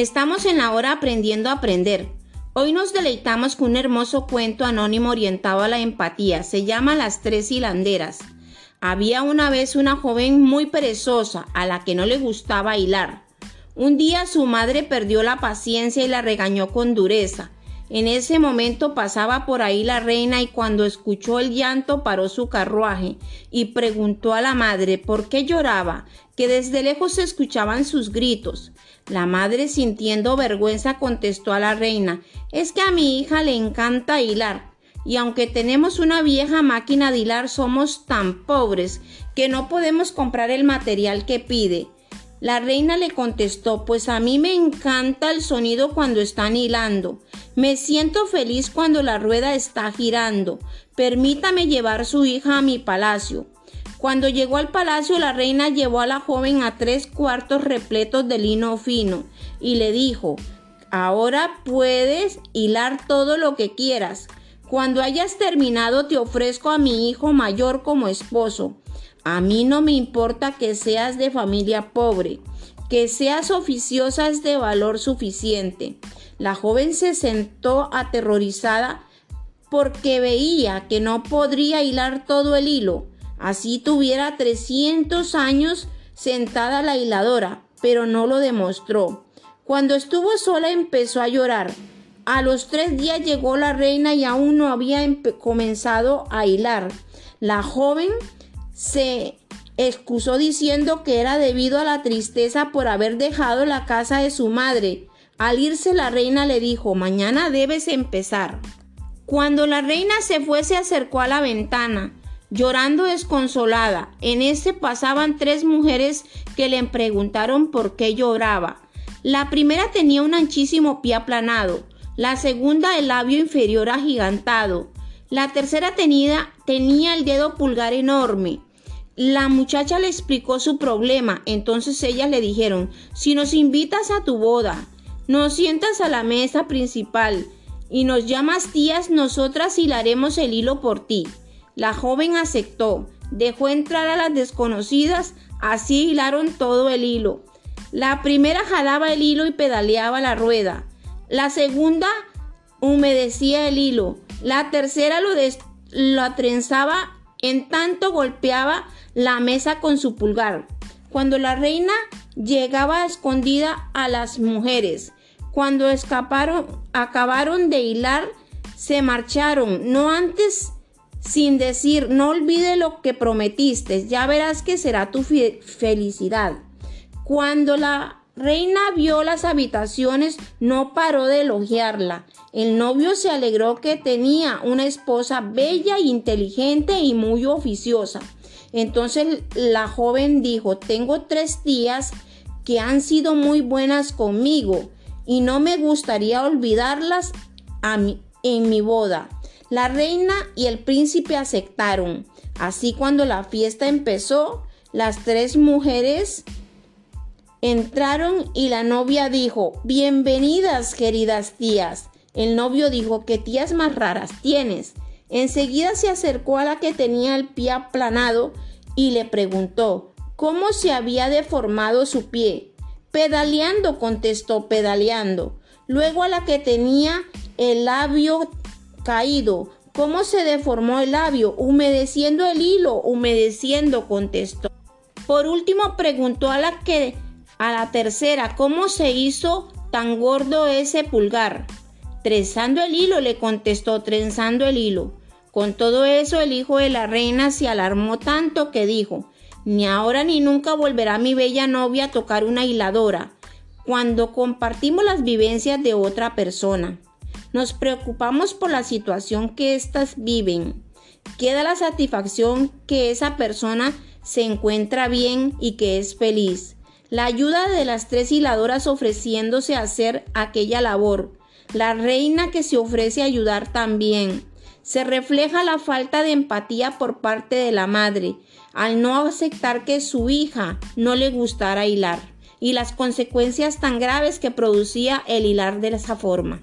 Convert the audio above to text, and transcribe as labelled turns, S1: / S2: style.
S1: Estamos en la hora aprendiendo a aprender. Hoy nos deleitamos con un hermoso cuento anónimo orientado a la empatía. Se llama Las tres hilanderas. Había una vez una joven muy perezosa a la que no le gustaba hilar. Un día su madre perdió la paciencia y la regañó con dureza. En ese momento pasaba por ahí la reina y cuando escuchó el llanto paró su carruaje y preguntó a la madre por qué lloraba, que desde lejos se escuchaban sus gritos. La madre, sintiendo vergüenza, contestó a la reina, es que a mi hija le encanta hilar, y aunque tenemos una vieja máquina de hilar, somos tan pobres que no podemos comprar el material que pide. La reina le contestó, pues a mí me encanta el sonido cuando están hilando. Me siento feliz cuando la rueda está girando. Permítame llevar su hija a mi palacio. Cuando llegó al palacio, la reina llevó a la joven a tres cuartos repletos de lino fino y le dijo, ahora puedes hilar todo lo que quieras. Cuando hayas terminado te ofrezco a mi hijo mayor como esposo. A mí no me importa que seas de familia pobre, que seas oficiosa es de valor suficiente. La joven se sentó aterrorizada porque veía que no podría hilar todo el hilo. Así tuviera 300 años sentada la hiladora, pero no lo demostró. Cuando estuvo sola empezó a llorar. A los tres días llegó la reina y aún no había comenzado a hilar. La joven se excusó diciendo que era debido a la tristeza por haber dejado la casa de su madre. Al irse la reina le dijo, mañana debes empezar. Cuando la reina se fue se acercó a la ventana, llorando desconsolada. En ese pasaban tres mujeres que le preguntaron por qué lloraba. La primera tenía un anchísimo pie aplanado, la segunda el labio inferior agigantado, la tercera tenía, tenía el dedo pulgar enorme, la muchacha le explicó su problema, entonces ellas le dijeron, si nos invitas a tu boda, nos sientas a la mesa principal y nos llamas tías, nosotras hilaremos el hilo por ti. La joven aceptó, dejó entrar a las desconocidas, así hilaron todo el hilo. La primera jalaba el hilo y pedaleaba la rueda. La segunda humedecía el hilo. La tercera lo, lo trenzaba en tanto golpeaba la mesa con su pulgar. Cuando la reina llegaba escondida a las mujeres, cuando escaparon, acabaron de hilar, se marcharon, no antes sin decir, no olvide lo que prometiste, ya verás que será tu felicidad. Cuando la Reina vio las habitaciones, no paró de elogiarla. El novio se alegró que tenía una esposa bella, inteligente y muy oficiosa. Entonces la joven dijo, tengo tres tías que han sido muy buenas conmigo y no me gustaría olvidarlas en mi boda. La reina y el príncipe aceptaron. Así cuando la fiesta empezó, las tres mujeres Entraron y la novia dijo, bienvenidas queridas tías. El novio dijo, ¿qué tías más raras tienes? Enseguida se acercó a la que tenía el pie aplanado y le preguntó, ¿cómo se había deformado su pie? Pedaleando, contestó, pedaleando. Luego a la que tenía el labio caído, ¿cómo se deformó el labio? Humedeciendo el hilo, humedeciendo, contestó. Por último preguntó a la que a la tercera, ¿cómo se hizo tan gordo ese pulgar? Trenzando el hilo, le contestó, trenzando el hilo. Con todo eso, el hijo de la reina se alarmó tanto que dijo, ni ahora ni nunca volverá mi bella novia a tocar una hiladora, cuando compartimos las vivencias de otra persona. Nos preocupamos por la situación que éstas viven. Queda la satisfacción que esa persona se encuentra bien y que es feliz la ayuda de las tres hiladoras ofreciéndose a hacer aquella labor, la reina que se ofrece a ayudar también. Se refleja la falta de empatía por parte de la madre, al no aceptar que su hija no le gustara hilar, y las consecuencias tan graves que producía el hilar de esa forma.